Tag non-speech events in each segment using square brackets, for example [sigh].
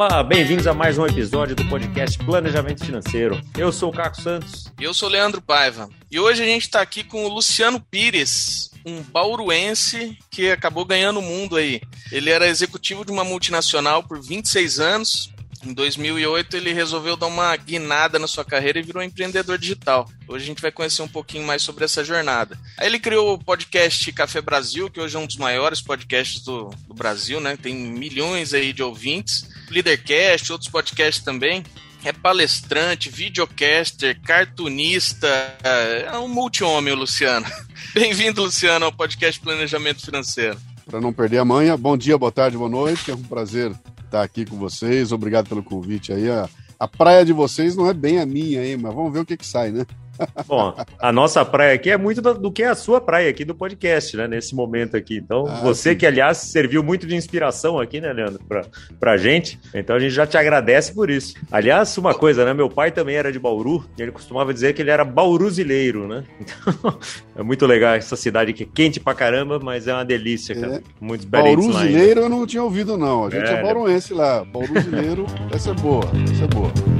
Olá, bem-vindos a mais um episódio do podcast Planejamento Financeiro. Eu sou o Caco Santos. E eu sou o Leandro Paiva. E hoje a gente está aqui com o Luciano Pires, um bauruense que acabou ganhando o mundo aí. Ele era executivo de uma multinacional por 26 anos, em 2008, ele resolveu dar uma guinada na sua carreira e virou empreendedor digital. Hoje a gente vai conhecer um pouquinho mais sobre essa jornada. Aí ele criou o podcast Café Brasil, que hoje é um dos maiores podcasts do, do Brasil, né? Tem milhões aí de ouvintes. Leadercast, outros podcasts também. É palestrante, videocaster, cartunista, é um multi-homem, Luciano. [laughs] Bem-vindo, Luciano, ao podcast Planejamento Financeiro. Para não perder a manhã, bom dia, boa tarde, boa noite. É um prazer estar aqui com vocês. Obrigado pelo convite aí. A, a praia de vocês não é bem a minha aí, mas vamos ver o que, que sai, né? Bom, a nossa praia aqui é muito do, que a sua praia aqui do podcast, né? Nesse momento aqui. Então, ah, você sim. que, aliás, serviu muito de inspiração aqui, né, Leandro, pra, pra gente. Então, a gente já te agradece por isso. Aliás, uma coisa, né? Meu pai também era de Bauru e ele costumava dizer que ele era bauruzileiro, né? [laughs] Então, é muito legal essa cidade que é quente pra caramba, mas é uma delícia, cara. É. Muitos Bauruzileiro eu não tinha ouvido, não. A gente é, é bauruense lá. Bauruzileiro, [laughs] essa é boa, essa é boa.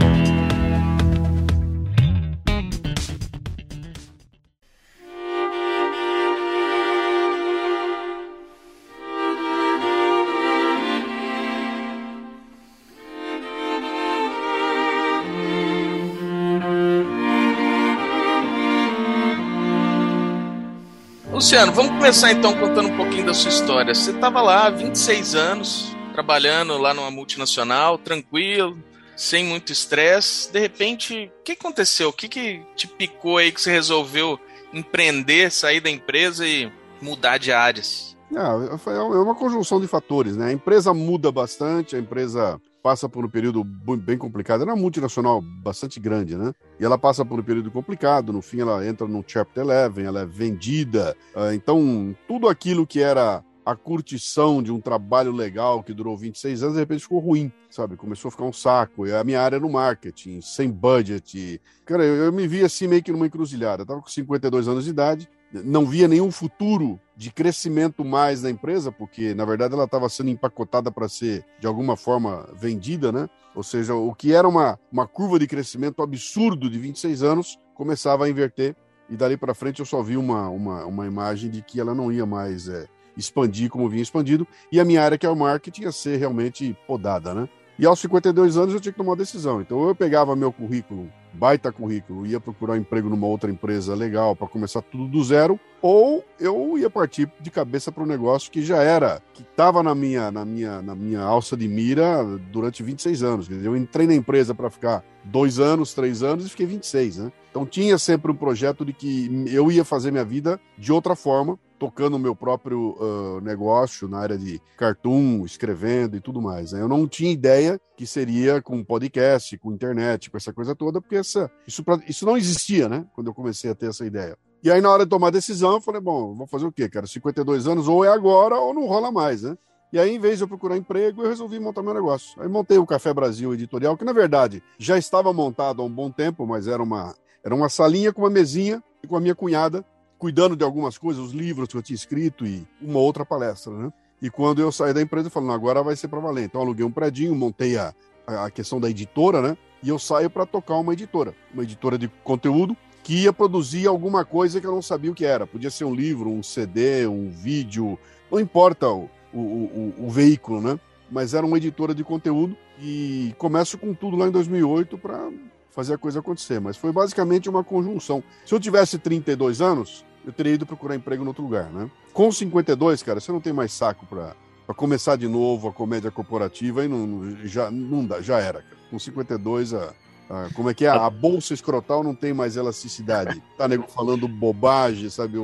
Luciano, vamos começar então contando um pouquinho da sua história. Você estava lá há 26 anos, trabalhando lá numa multinacional, tranquilo, sem muito estresse. De repente, o que aconteceu? O que, que te picou aí que você resolveu empreender, sair da empresa e mudar de áreas? É, é uma conjunção de fatores, né? A empresa muda bastante, a empresa passa por um período bem complicado. Ela é uma multinacional bastante grande, né? E ela passa por um período complicado. No fim, ela entra no Chapter 11, ela é vendida. Ah, então, tudo aquilo que era a curtição de um trabalho legal que durou 26 anos, de repente ficou ruim, sabe? Começou a ficar um saco. E a minha área era no marketing, sem budget. Cara, eu, eu me vi assim meio que numa encruzilhada. Eu tava com 52 anos de idade, não via nenhum futuro de crescimento mais na empresa, porque na verdade ela estava sendo empacotada para ser de alguma forma vendida, né? Ou seja, o que era uma, uma curva de crescimento absurdo de 26 anos começava a inverter e dali para frente eu só vi uma, uma, uma imagem de que ela não ia mais é, expandir como vinha expandido e a minha área que é o marketing ia ser realmente podada, né? E aos 52 anos eu tinha que tomar uma decisão. Então eu pegava meu currículo baita currículo, ia procurar um emprego numa outra empresa legal para começar tudo do zero, ou eu ia partir de cabeça para um negócio que já era, que estava na minha, na, minha, na minha alça de mira durante 26 anos. Quer dizer, eu entrei na empresa para ficar dois anos, três anos e fiquei 26, né? Então tinha sempre um projeto de que eu ia fazer minha vida de outra forma, tocando o meu próprio uh, negócio na área de cartoon, escrevendo e tudo mais. Né? Eu não tinha ideia que seria com podcast, com internet, com essa coisa toda, porque essa, isso, pra, isso não existia, né? Quando eu comecei a ter essa ideia. E aí, na hora de tomar a decisão, eu falei, bom, vou fazer o quê, cara? 52 anos, ou é agora, ou não rola mais, né? E aí, em vez de eu procurar emprego, eu resolvi montar meu negócio. Aí montei o Café Brasil Editorial, que na verdade já estava montado há um bom tempo, mas era uma, era uma salinha com uma mesinha e com a minha cunhada, cuidando de algumas coisas, os livros que eu tinha escrito e uma outra palestra, né? E quando eu saí da empresa, não, agora vai ser para valer. Então, aluguei um predinho, montei a, a questão da editora, né? E eu saio para tocar uma editora, uma editora de conteúdo que ia produzir alguma coisa que eu não sabia o que era. Podia ser um livro, um CD, um vídeo, não importa o, o, o, o veículo, né? Mas era uma editora de conteúdo e começo com tudo lá em 2008 para fazer a coisa acontecer. Mas foi basicamente uma conjunção. Se eu tivesse 32 anos, eu teria ido procurar emprego em outro lugar, né? Com 52, cara, você não tem mais saco para começar de novo a comédia corporativa e não, já, não dá, já era, cara. Com 52, a, a, como é que é? A bolsa escrotal não tem mais elasticidade. [laughs] Tá, nego, falando bobagem, sabe?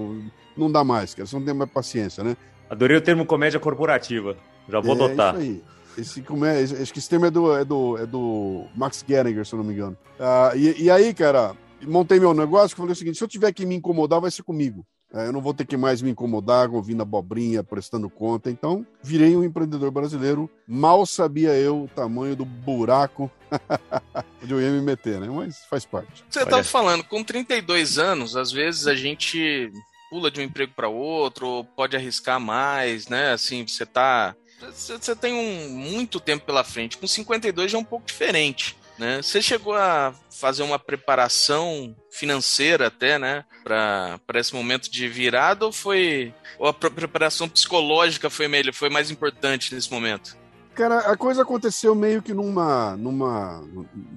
Não dá mais, cara. Você não tem mais paciência, né? Adorei o termo comédia corporativa. Já vou é, adotar. Isso aí. Esse, como é, acho que esse termo é do, é do, é do Max Geringer, se eu não me engano. Ah, e, e aí, cara, montei meu negócio, falei o seguinte: se eu tiver que me incomodar, vai ser comigo. É, eu não vou ter que mais me incomodar ouvindo abobrinha, prestando conta. Então, virei um empreendedor brasileiro. Mal sabia eu o tamanho do buraco [laughs] onde eu ia me meter, né? Mas faz parte. Você estava falando, com 32 anos, às vezes a gente pula de um emprego para outro, pode arriscar mais, né? Assim, você tá você tem um, muito tempo pela frente. Com 52 já é um pouco diferente. Né? Você chegou a fazer uma preparação financeira até, né, para esse momento de virada ou foi ou a preparação psicológica foi melhor, foi mais importante nesse momento? Cara, a coisa aconteceu meio que numa. numa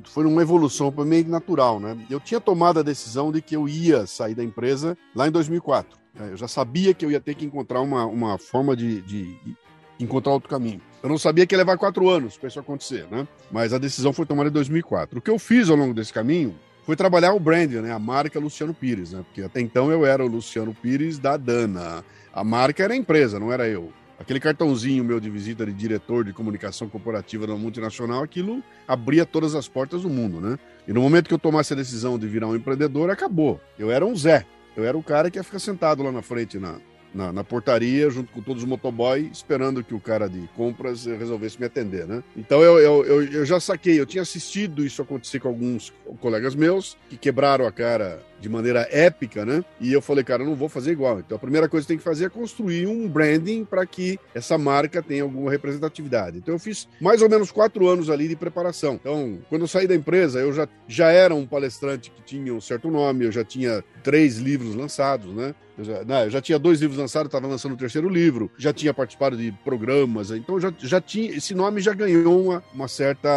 foi numa evolução meio natural, né? Eu tinha tomado a decisão de que eu ia sair da empresa lá em 2004. É, eu já sabia que eu ia ter que encontrar uma, uma forma de, de encontrar outro caminho. Eu não sabia que ia levar quatro anos para isso acontecer, né? Mas a decisão foi tomada em 2004. O que eu fiz ao longo desse caminho foi trabalhar o brand, né? A marca Luciano Pires, né? Porque até então eu era o Luciano Pires da Dana. A marca era a empresa, não era eu. Aquele cartãozinho meu de visita de diretor de comunicação corporativa da multinacional, aquilo abria todas as portas do mundo, né? E no momento que eu tomasse a decisão de virar um empreendedor, acabou. Eu era um Zé. Eu era o cara que ia ficar sentado lá na frente na, na, na, portaria, junto com todos os motoboy, esperando que o cara de compras resolvesse me atender, né? Então eu, eu, eu, eu já saquei, eu tinha assistido isso acontecer com alguns colegas meus que quebraram a cara de maneira épica, né? E eu falei, cara, eu não vou fazer igual. Então a primeira coisa que tem que fazer é construir um branding para que essa marca tenha alguma representatividade. Então eu fiz mais ou menos quatro anos ali de preparação. Então, quando eu saí da empresa, eu já, já era um palestrante que tinha um certo nome, eu já tinha três livros lançados, né? Eu já, não, eu já tinha dois livros lançados, estava lançando o terceiro livro, já tinha participado de programas, então já, já tinha. Esse nome já ganhou uma, uma certa.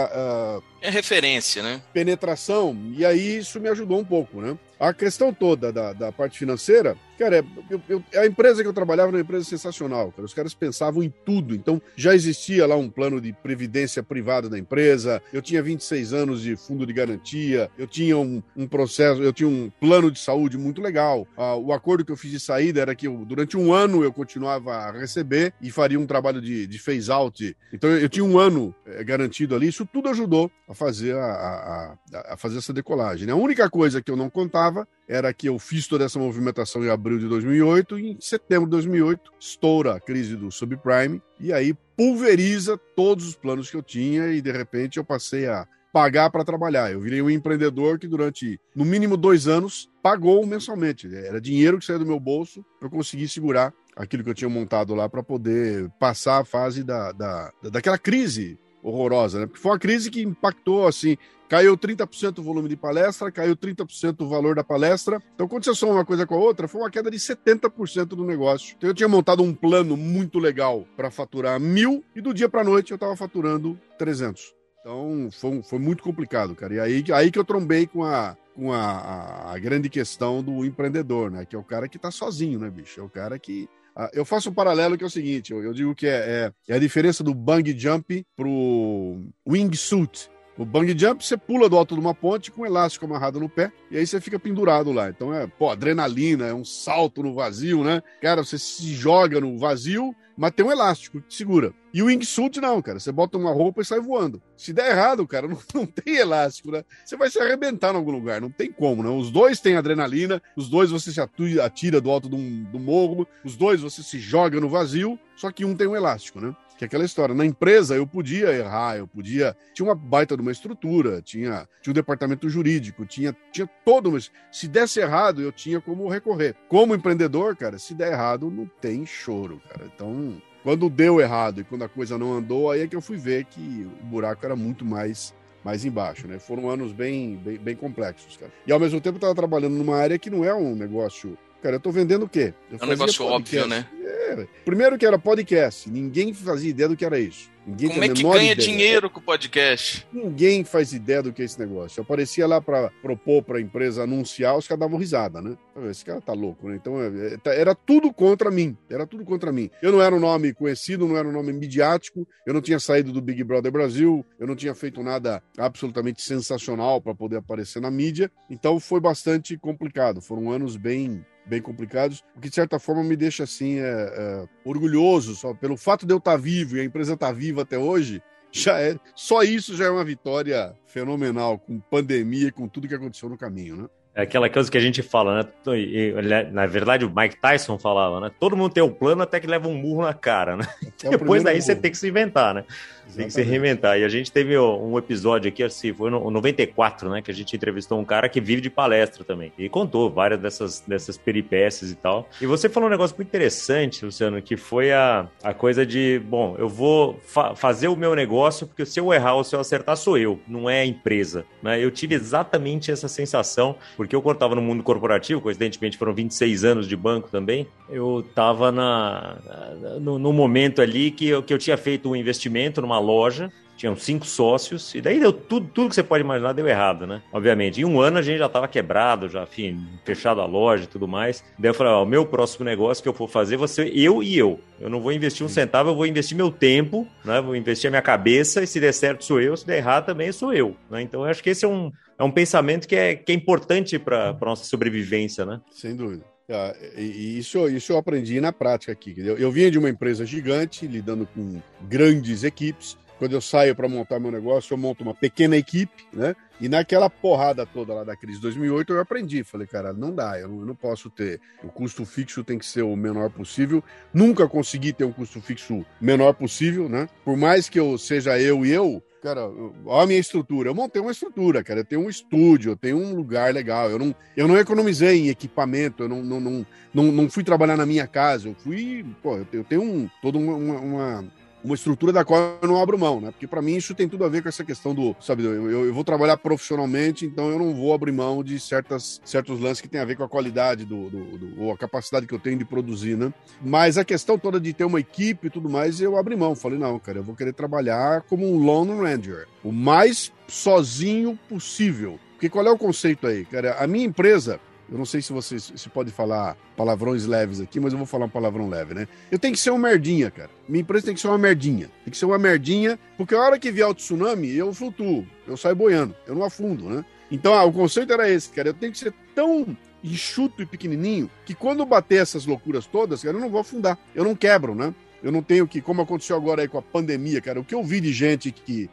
Uh, é referência, né? Penetração, e aí isso me ajudou um pouco, né? A questão toda da, da parte financeira, cara, eu, eu, a empresa que eu trabalhava era uma empresa sensacional, cara. Os caras pensavam em tudo. Então, já existia lá um plano de previdência privada da empresa. Eu tinha 26 anos de fundo de garantia. Eu tinha um, um processo, eu tinha um plano de saúde muito legal. Ah, o acordo que eu fiz de saída era que eu, durante um ano eu continuava a receber e faria um trabalho de, de phase out. Então, eu, eu tinha um ano é, garantido ali. Isso tudo ajudou a fazer, a, a, a fazer essa decolagem. Né? A única coisa que eu não contava era que eu fiz toda essa movimentação em abril de 2008 e em setembro de 2008 estoura a crise do subprime e aí pulveriza todos os planos que eu tinha e de repente eu passei a pagar para trabalhar. Eu virei um empreendedor que durante no mínimo dois anos pagou mensalmente. Era dinheiro que saía do meu bolso para eu conseguir segurar aquilo que eu tinha montado lá para poder passar a fase da, da, daquela crise horrorosa, né? Porque foi uma crise que impactou, assim, caiu 30% o volume de palestra, caiu 30% o valor da palestra. Então, quando você soma uma coisa com a outra, foi uma queda de 70% do negócio. Então, eu tinha montado um plano muito legal para faturar mil e do dia para noite eu estava faturando 300. Então, foi, foi muito complicado, cara. E aí, aí que eu trombei com a, com a, a, grande questão do empreendedor, né? Que é o cara que está sozinho, né, bicho? É o cara que eu faço um paralelo que é o seguinte: eu, digo que é, é, é, a diferença do bang jump pro wingsuit. O bang jump, você pula do alto de uma ponte com um elástico amarrado no pé e aí você fica pendurado lá. Então é, pô, adrenalina, é um salto no vazio, né? Cara, você se joga no vazio mas tem um elástico que segura. E o wingsuit não, cara. Você bota uma roupa e sai voando. Se der errado, cara, [laughs] não, não tem elástico, né? Você vai se arrebentar em algum lugar. Não tem como, né? Os dois têm adrenalina, os dois você se atira do alto do, do morro, os dois você se joga no vazio, só que um tem um elástico, né? Que é aquela história. Na empresa eu podia errar, eu podia. Tinha uma baita de uma estrutura, tinha, tinha um departamento jurídico, tinha, tinha todo. Mas se desse errado, eu tinha como recorrer. Como empreendedor, cara, se der errado, não tem choro, cara. Então, quando deu errado e quando a coisa não andou, aí é que eu fui ver que o buraco era muito mais mais embaixo, né? Foram anos bem, bem, bem complexos, cara. E ao mesmo tempo eu estava trabalhando numa área que não é um negócio Cara, eu tô vendendo o quê? Eu é um negócio podcast. óbvio, né? É. Primeiro que era podcast, ninguém fazia ideia do que era isso. Ninguém Como é que ganha ideia. dinheiro com o podcast? Ninguém faz ideia do que é esse negócio. Eu aparecia lá para propor para a empresa anunciar, os caras davam risada, né? Esse cara tá louco, né? Então é, é, tá, era tudo contra mim. Era tudo contra mim. Eu não era um nome conhecido, não era um nome midiático, eu não tinha saído do Big Brother Brasil, eu não tinha feito nada absolutamente sensacional para poder aparecer na mídia. Então foi bastante complicado. Foram anos bem bem complicados, o que de certa forma me deixa assim é, é, orgulhoso só pelo fato de eu estar tá vivo e a empresa estar tá viva até hoje. Já é só isso já é uma vitória fenomenal com pandemia e com tudo que aconteceu no caminho, né? É aquela coisa que a gente fala, né? Na verdade, o Mike Tyson falava, né? Todo mundo tem um plano até que leva um murro na cara, né? É [laughs] Depois daí murro. você tem que se inventar, né? Tem que se reinventar. E a gente teve um episódio aqui, assim, foi no 94, né? Que a gente entrevistou um cara que vive de palestra também. E contou várias dessas, dessas peripécias e tal. E você falou um negócio muito interessante, Luciano, que foi a, a coisa de, bom, eu vou fa fazer o meu negócio, porque se eu errar ou se eu acertar, sou eu, não é a empresa. Né? Eu tive exatamente essa sensação, porque eu, estava no mundo corporativo, coincidentemente foram 26 anos de banco também, eu estava na, no, no momento ali que eu, que eu tinha feito um investimento numa loja, tinham cinco sócios, e daí deu tudo, tudo que você pode imaginar deu errado, né? Obviamente. Em um ano a gente já estava quebrado, já, enfim, fechado a loja e tudo mais. Daí eu falei, ó, o meu próximo negócio que eu for fazer vai ser eu e eu. Eu não vou investir um centavo, eu vou investir meu tempo, né? Vou investir a minha cabeça, e se der certo sou eu, se der errado também sou eu. Né? Então eu acho que esse é um, é um pensamento que é, que é importante para a nossa sobrevivência, né? Sem dúvida. Ah, e isso, isso eu aprendi na prática aqui. Eu, eu vinha de uma empresa gigante, lidando com grandes equipes. Quando eu saio para montar meu negócio, eu monto uma pequena equipe, né? E naquela porrada toda lá da crise de 2008, eu aprendi. Falei, cara, não dá, eu não, posso ter. O custo fixo tem que ser o menor possível. Nunca consegui ter um custo fixo menor possível, né? Por mais que eu seja eu e eu, cara, olha a minha estrutura. Eu montei uma estrutura, cara. Eu tenho um estúdio, eu tenho um lugar legal. Eu não, eu não economizei em equipamento, eu não, não, não, não, não fui trabalhar na minha casa. Eu fui, pô, eu tenho um, toda uma, uma uma estrutura da qual eu não abro mão, né? Porque para mim isso tem tudo a ver com essa questão do, sabe, eu, eu, vou trabalhar profissionalmente, então eu não vou abrir mão de certas, certos lances que tem a ver com a qualidade do, do, do, ou a capacidade que eu tenho de produzir, né? Mas a questão toda de ter uma equipe e tudo mais, eu abri mão. Falei, não, cara, eu vou querer trabalhar como um Lone Ranger, o mais sozinho possível. Porque qual é o conceito aí, cara? A minha empresa, eu não sei se você se pode falar palavrões leves aqui, mas eu vou falar um palavrão leve, né? Eu tenho que ser uma merdinha, cara. Minha empresa tem que ser uma merdinha. Tem que ser uma merdinha, porque a hora que vier o tsunami, eu flutuo, eu saio boiando, eu não afundo, né? Então, ah, o conceito era esse, cara. Eu tenho que ser tão enxuto e pequenininho que quando bater essas loucuras todas, cara, eu não vou afundar. Eu não quebro, né? Eu não tenho que, como aconteceu agora aí com a pandemia, cara, o que eu vi de gente que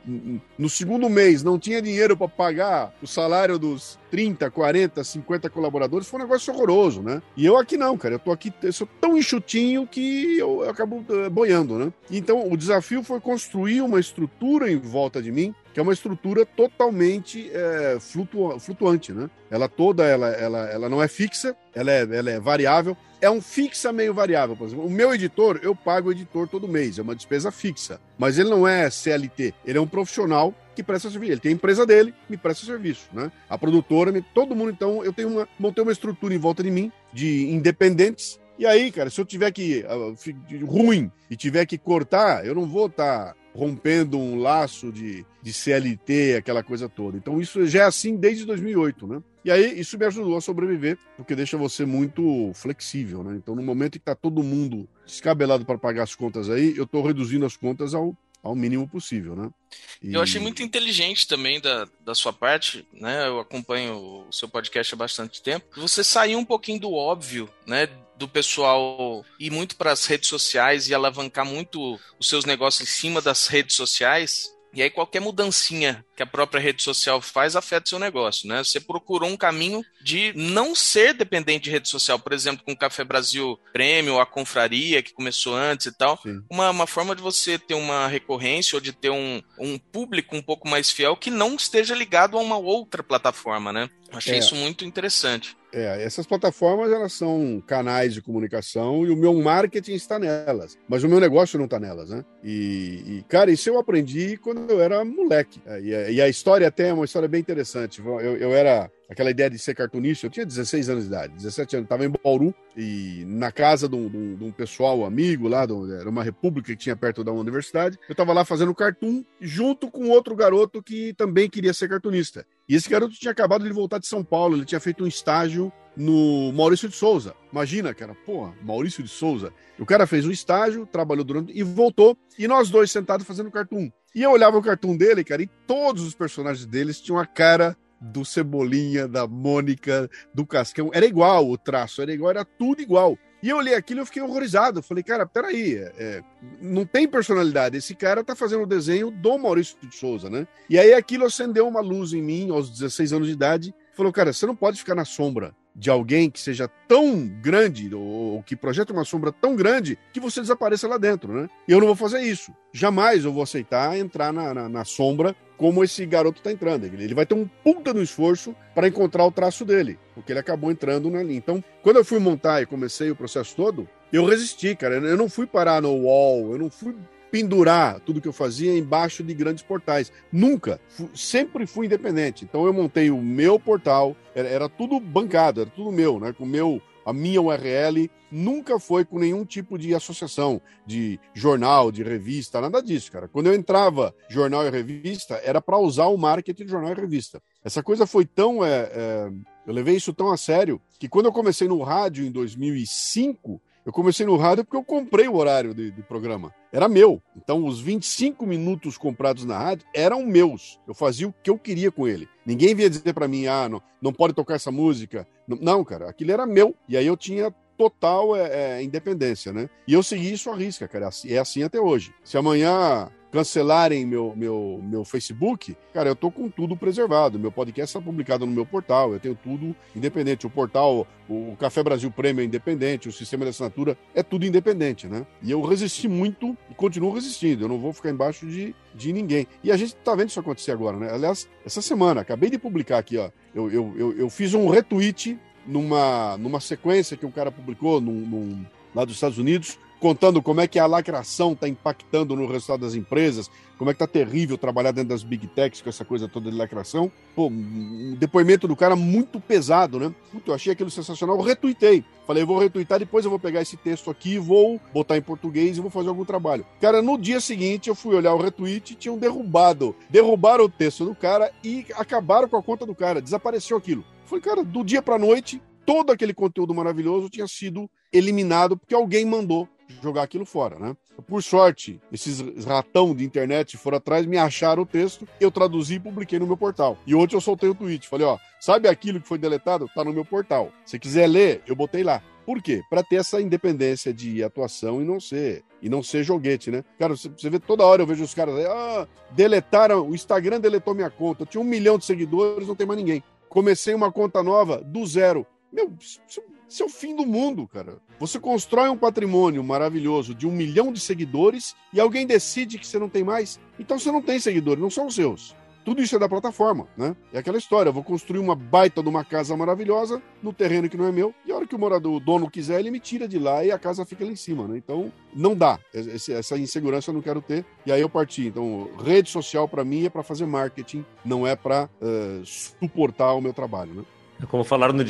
no segundo mês não tinha dinheiro para pagar o salário dos 30, 40, 50 colaboradores foi um negócio horroroso, né? E eu aqui não, cara. Eu tô aqui, eu sou tão enxutinho que eu, eu acabo uh, boiando, né? Então, o desafio foi construir uma estrutura em volta de mim que é uma estrutura totalmente é, flutu flutuante, né? Ela toda, ela, ela, ela não é fixa, ela é, ela é variável. É um fixa meio variável, por exemplo. O meu editor, eu pago o editor todo mês, é uma despesa fixa. Mas ele não é CLT, ele é um profissional que presta serviço. Ele tem a empresa dele, me presta serviço, né? A produtora, todo mundo. Então, eu tenho uma, montei uma estrutura em volta de mim de independentes. E aí, cara, se eu tiver que uh, ruim e tiver que cortar, eu não vou estar tá rompendo um laço de, de CLT, aquela coisa toda. Então, isso já é assim desde 2008, né? E aí, isso me ajudou a sobreviver, porque deixa você muito flexível, né? Então, no momento em que está todo mundo descabelado para pagar as contas aí, eu estou reduzindo as contas ao ao mínimo possível, né? E... Eu achei muito inteligente também da, da sua parte, né? Eu acompanho o seu podcast há bastante tempo. Você saiu um pouquinho do óbvio, né? Do pessoal ir muito para as redes sociais e alavancar muito os seus negócios em cima das redes sociais e aí qualquer mudancinha que a própria rede social faz afeta seu negócio, né? Você procurou um caminho de não ser dependente de rede social, por exemplo, com o Café Brasil Prêmio, a confraria que começou antes e tal. Uma, uma forma de você ter uma recorrência ou de ter um, um público um pouco mais fiel que não esteja ligado a uma outra plataforma, né? Achei é. isso muito interessante. É, essas plataformas elas são canais de comunicação e o meu marketing está nelas, mas o meu negócio não está nelas, né? E, e, cara, isso eu aprendi quando eu era moleque. É, e, e, a história até é uma história bem interessante. Eu, eu era aquela ideia de ser cartunista, eu tinha 16 anos de idade, 17 anos, estava em Bauru e na casa de um, de um, de um pessoal amigo lá, de, era uma república que tinha perto da universidade, eu estava lá fazendo cartoon junto com outro garoto que também queria ser cartunista. E esse garoto tinha acabado de voltar de São Paulo, ele tinha feito um estágio no Maurício de Souza. Imagina, cara, porra, Maurício de Souza. O cara fez um estágio, trabalhou durante e voltou, e nós dois sentados fazendo cartoon. E eu olhava o cartoon dele, cara, e todos os personagens deles tinham a cara do Cebolinha, da Mônica, do Cascão. Era igual o traço, era igual, era tudo igual. E eu olhei aquilo e fiquei horrorizado. Eu falei, cara, peraí, é, é, não tem personalidade. Esse cara tá fazendo o desenho do Maurício de Souza, né? E aí aquilo acendeu uma luz em mim aos 16 anos de idade. Falou, cara, você não pode ficar na sombra de alguém que seja tão grande, ou, ou que projeta uma sombra tão grande, que você desapareça lá dentro, né? E eu não vou fazer isso. Jamais eu vou aceitar entrar na, na, na sombra como esse garoto está entrando. Ele vai ter um puta no esforço para encontrar o traço dele, porque ele acabou entrando na linha. Então, quando eu fui montar e comecei o processo todo, eu resisti, cara. Eu não fui parar no wall, eu não fui pendurar tudo que eu fazia embaixo de grandes portais. Nunca. sempre fui independente. Então eu montei o meu portal, era, era tudo bancado, era tudo meu, né? Com meu a minha URL nunca foi com nenhum tipo de associação, de jornal, de revista, nada disso, cara. Quando eu entrava jornal e revista, era para usar o marketing de jornal e revista. Essa coisa foi tão. É, é, eu levei isso tão a sério que quando eu comecei no rádio em 2005, eu comecei no rádio porque eu comprei o horário de, de, programa. Era meu. Então, os 25 minutos comprados na rádio eram meus. Eu fazia o que eu queria com ele. Ninguém vinha dizer para mim, ah, não, não pode tocar essa música. Não, cara, aquilo era meu. E aí eu tinha total é, é, independência, né? E eu segui isso à risca, cara. É assim, é assim até hoje. Se amanhã cancelarem meu, meu, meu Facebook, cara, eu tô com tudo preservado. Meu podcast está publicado no meu portal, eu tenho tudo independente. O portal, o Café Brasil Prêmio é independente, o sistema de assinatura é tudo independente, né? E eu resisti muito e continuo resistindo. Eu não vou ficar embaixo de, de ninguém. E a gente tá vendo isso acontecer agora, né? Aliás, essa semana, acabei de publicar aqui, ó. Eu, eu, eu, eu fiz um retweet numa, numa sequência que um cara publicou num, num, lá dos Estados Unidos contando como é que a lacração está impactando no resultado das empresas, como é que tá terrível trabalhar dentro das big techs com essa coisa toda de lacração. Pô, um depoimento do cara muito pesado, né? Puta, eu achei aquilo sensacional, eu retuitei. Falei, vou retuitar, depois eu vou pegar esse texto aqui, vou botar em português e vou fazer algum trabalho. Cara, no dia seguinte eu fui olhar o retweet e tinham derrubado. Derrubaram o texto do cara e acabaram com a conta do cara, desapareceu aquilo. Falei, cara, do dia pra noite, todo aquele conteúdo maravilhoso tinha sido eliminado porque alguém mandou jogar aquilo fora, né? Por sorte, esses ratão de internet foram atrás, me acharam o texto, eu traduzi e publiquei no meu portal. E ontem eu soltei o um tweet, falei, ó, sabe aquilo que foi deletado? Tá no meu portal. Se quiser ler, eu botei lá. Por quê? Para ter essa independência de atuação e não ser e não ser joguete, né? Cara, você vê toda hora eu vejo os caras aí, ah, deletaram, o Instagram deletou minha conta, eu tinha um milhão de seguidores, não tem mais ninguém. Comecei uma conta nova do zero. Meu, isso isso é o fim do mundo, cara. Você constrói um patrimônio maravilhoso de um milhão de seguidores e alguém decide que você não tem mais. Então você não tem seguidores, não são os seus. Tudo isso é da plataforma, né? É aquela história, eu vou construir uma baita de uma casa maravilhosa no terreno que não é meu, e a hora que o morador, o dono quiser, ele me tira de lá e a casa fica lá em cima, né? Então, não dá. Essa insegurança eu não quero ter. E aí eu parti. Então, rede social para mim é para fazer marketing, não é para uh, eh, suportar o meu trabalho, né? É como falaram no,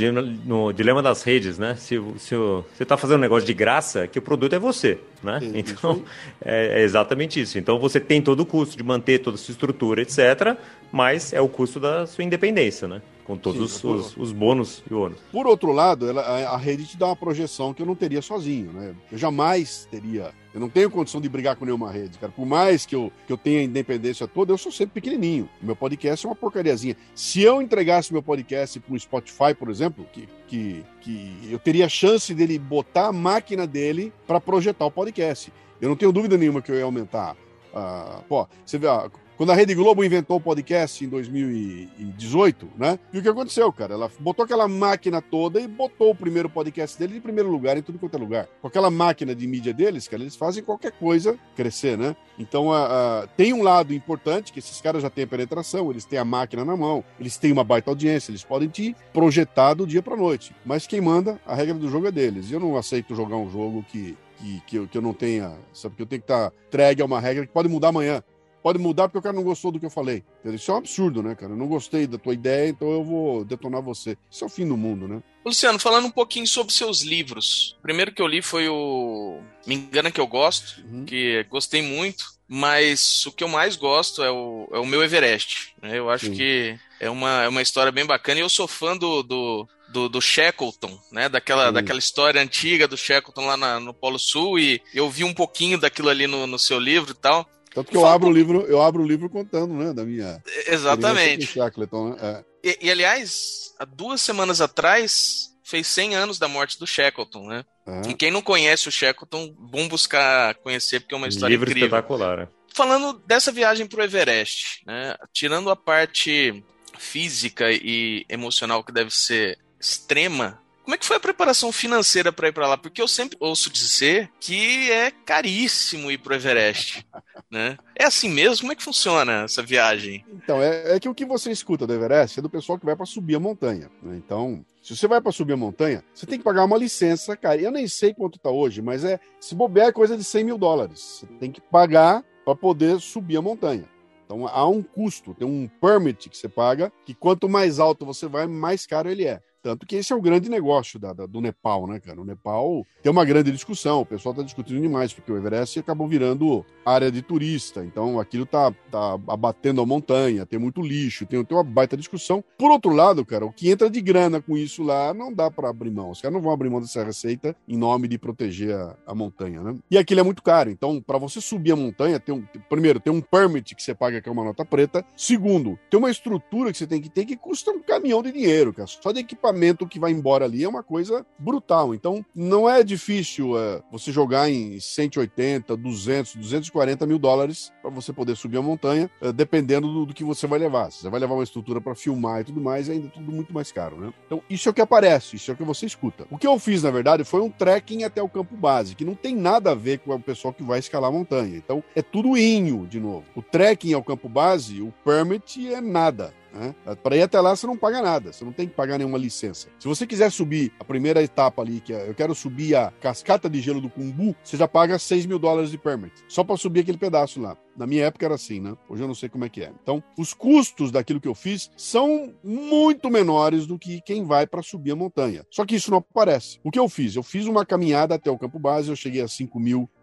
no, dilema das redes, né? Se, se você está fazendo um negócio de graça, que o produto é você, né? Sim, [laughs] então, é, é, exatamente isso. Então, você tem todo o custo de manter toda a sua estrutura, etc., mas é o custo da sua independência, né? Com todos Sim, os, os, bônus e ônus. Por outro lado, ela, a, a rede te dá uma projeção que eu não teria sozinho, né? Eu jamais teria. Eu não tenho condição de brigar com nenhuma rede, cara. Por mais que eu, que eu tenha independência toda, eu sou sempre pequenininho. Meu podcast é uma porcariazinha. Se eu entregasse meu podcast para o Spotify, por exemplo, que, que, que eu teria chance dele botar a máquina dele para projetar o podcast. Eu não tenho dúvida nenhuma que eu ia aumentar. Uh, pô, você vê, uh, quando a Rede Globo inventou o podcast em 2018, né? E o que aconteceu, cara? Ela botou aquela máquina toda e botou o primeiro podcast dele em primeiro lugar, em tudo quanto é lugar. Com aquela máquina de mídia deles, cara, eles fazem qualquer coisa crescer, né? Então, uh, uh, tem um lado importante, que esses caras já têm a penetração, eles têm a máquina na mão, eles têm uma baita audiência, eles podem te projetar do dia pra noite. Mas quem manda, a regra do jogo é deles. E eu não aceito jogar um jogo que, que, que, eu, que eu não tenha, sabe? Que eu tenho que estar tá entregue a uma regra que pode mudar amanhã pode mudar porque o cara não gostou do que eu falei. Isso é um absurdo, né, cara? Eu não gostei da tua ideia, então eu vou detonar você. Isso é o fim do mundo, né? Luciano, falando um pouquinho sobre seus livros. O primeiro que eu li foi o Me Engana Que Eu Gosto, uhum. que gostei muito, mas o que eu mais gosto é o, é o meu Everest. Né? Eu acho Sim. que é uma, é uma história bem bacana e eu sou fã do, do, do, do Shackleton, né? Daquela, daquela história antiga do Shackleton lá na, no Polo Sul e eu vi um pouquinho daquilo ali no, no seu livro e tal. Tanto que eu abro o livro, eu abro o livro contando, né, da minha. Exatamente. Shackleton, né? É. E, e, aliás, há duas semanas atrás fez 100 anos da morte do Shackleton, né? É. E quem não conhece o Shackleton, bom buscar conhecer porque é uma história livro incrível. espetacular. Né? Falando dessa viagem para o Everest, né? Tirando a parte física e emocional que deve ser extrema. Como é que foi a preparação financeira para ir para lá? Porque eu sempre ouço dizer que é caríssimo ir para o Everest, [laughs] né? É assim mesmo? Como é que funciona essa viagem? Então, é, é que o que você escuta do Everest é do pessoal que vai para subir a montanha. Né? Então, se você vai para subir a montanha, você tem que pagar uma licença, cara. Eu nem sei quanto está hoje, mas é se bobear é coisa de 100 mil dólares. Você tem que pagar para poder subir a montanha. Então há um custo, tem um permit que você paga, que quanto mais alto você vai, mais caro ele é. Tanto que esse é o grande negócio da, da, do Nepal, né, cara? O Nepal tem uma grande discussão, o pessoal está discutindo demais, porque o Everest acabou virando área de turista, então aquilo tá, tá abatendo a montanha, tem muito lixo, tem, tem uma baita discussão. Por outro lado, cara, o que entra de grana com isso lá não dá para abrir mão. Os caras não vão abrir mão dessa receita em nome de proteger a, a montanha, né? E aquilo é muito caro, então para você subir a montanha, tem um, primeiro, tem um permit que você paga, que é uma nota preta. Segundo, tem uma estrutura que você tem que ter que custa um caminhão de dinheiro, cara. Só de equipamento equipamento que vai embora ali é uma coisa brutal. Então, não é difícil é, você jogar em 180, 200, 240 mil dólares para você poder subir a montanha, é, dependendo do, do, que você vai levar. Se você vai levar uma estrutura para filmar e tudo mais, é ainda tudo muito mais caro, né? Então, isso é o que aparece, isso é o que você escuta. O que eu fiz, na verdade, foi um trekking até o campo base, que não tem nada a ver com o pessoal que vai escalar a montanha. Então, é tudo inho, de novo. O trekking ao campo base, o permit é nada. Né? Para ir até lá, você não paga nada, você não tem que pagar nenhuma licença. Se você quiser subir a primeira etapa ali, que é eu quero subir a cascata de gelo do Cumbu, você já paga 6 mil dólares de permit, só para subir aquele pedaço lá. Na minha época era assim, né? Hoje eu não sei como é que é. Então, os custos daquilo que eu fiz são muito menores do que quem vai para subir a montanha. Só que isso não aparece. O que eu fiz? Eu fiz uma caminhada até o campo base, eu cheguei a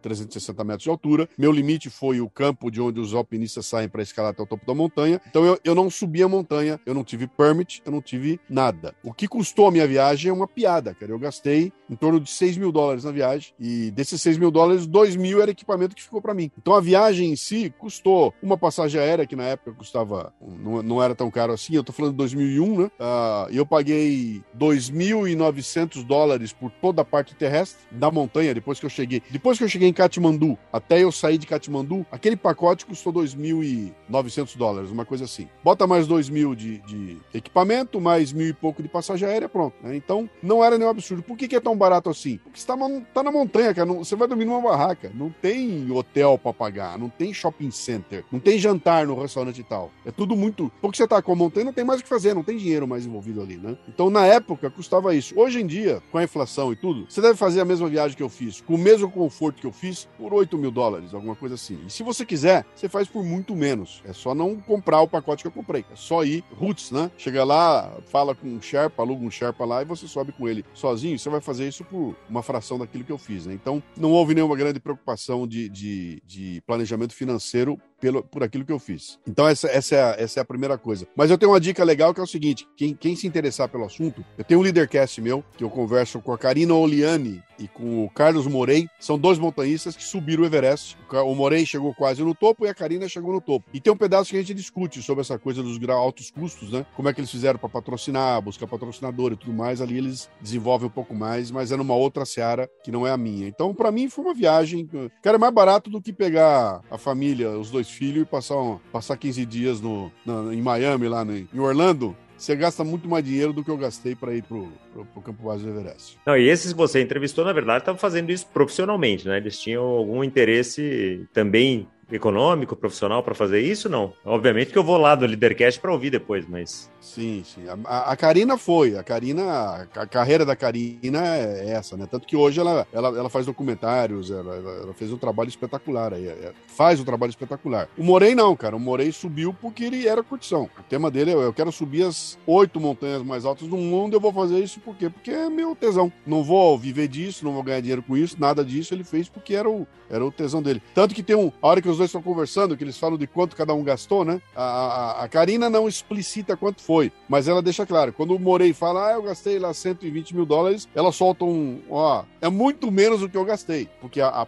5.360 metros de altura. Meu limite foi o campo de onde os alpinistas saem para escalar até o topo da montanha. Então, eu, eu não subi a montanha, eu não tive permit, eu não tive nada. O que custou a minha viagem é uma piada, cara. Eu gastei em torno de 6 mil dólares na viagem e desses 6 mil dólares, 2 mil era equipamento que ficou para mim. Então, a viagem em si custou uma passagem aérea, que na época custava, não, não era tão caro assim, eu tô falando de 2001, né? Uh, eu paguei 2.900 dólares por toda a parte terrestre da montanha, depois que eu cheguei. Depois que eu cheguei Katmandu, até eu sair de Katmandu, aquele pacote custou 2.900 dólares, uma coisa assim. Bota mais 2.000 de, de equipamento, mais mil e pouco de passagem aérea, pronto. Né? Então, não era nenhum absurdo. Por que, que é tão barato assim? Porque você tá, tá na montanha, cara. Não, você vai dormir numa barraca. Não tem hotel para pagar, não tem shopping center, não tem jantar no restaurante e tal. É tudo muito. Porque você tá com a montanha, não tem mais o que fazer, não tem dinheiro mais envolvido ali, né? Então, na época, custava isso. Hoje em dia, com a inflação e tudo, você deve fazer a mesma viagem que eu fiz, com o mesmo conforto que eu fiz, por 8 mil dólares, alguma coisa assim. E se você quiser, você faz por muito menos. É só não comprar o pacote que eu comprei. É só ir roots, né? Chega lá, fala com um Sherpa, aluga um Sherpa lá e você sobe com ele sozinho. Você vai fazer isso por uma fração daquilo que eu fiz, né? Então, não houve nenhuma grande preocupação de, de, de planejamento financeiro pelo, por aquilo que eu fiz. Então, essa, essa, é a, essa é a primeira coisa. Mas eu tenho uma dica legal que é o seguinte: quem, quem se interessar pelo assunto, eu tenho um leadercast meu, que eu converso com a Karina Oliani e com o Carlos Morei. São dois montanhistas que subiram o Everest. O Morei chegou quase no topo e a Karina chegou no topo. E tem um pedaço que a gente discute sobre essa coisa dos altos custos, né? Como é que eles fizeram para patrocinar, buscar patrocinador e tudo mais. Ali eles desenvolvem um pouco mais, mas é numa outra seara que não é a minha. Então, para mim, foi uma viagem. Cara, é mais barato do que pegar a família, os dois filhos e passar, um, passar 15 dias no, na, em Miami, lá no, em Orlando, você gasta muito mais dinheiro do que eu gastei para ir pro, pro, pro, Campo Base do Everest. Não, e esses que você entrevistou, na verdade, estavam fazendo isso profissionalmente, né? Eles tinham algum interesse também econômico, profissional para fazer isso? Não. Obviamente que eu vou lá do Leadercast para ouvir depois, mas. Sim, sim. A, a Karina foi. A Karina, a carreira da Karina é essa, né? Tanto que hoje ela, ela, ela faz documentários, ela, ela, fez um trabalho espetacular aí. É, faz um trabalho espetacular. O Morei não, cara. O Morei subiu porque ele era curtição. O tema dele é: eu quero subir as oito montanhas mais altas do mundo. Eu vou fazer isso por quê? Porque é meu tesão. Não vou viver disso, não vou ganhar dinheiro com isso, nada disso. Ele fez porque era o, era o tesão dele. Tanto que tem um. A hora que os dois estão conversando, que eles falam de quanto cada um gastou, né? A, a, a, Karina não explicita quanto foi, mas ela deixa claro. Quando o Morei fala, ah, eu gastei lá 120 mil dólares, ela solta um, ó, é muito menos do que eu gastei, porque a,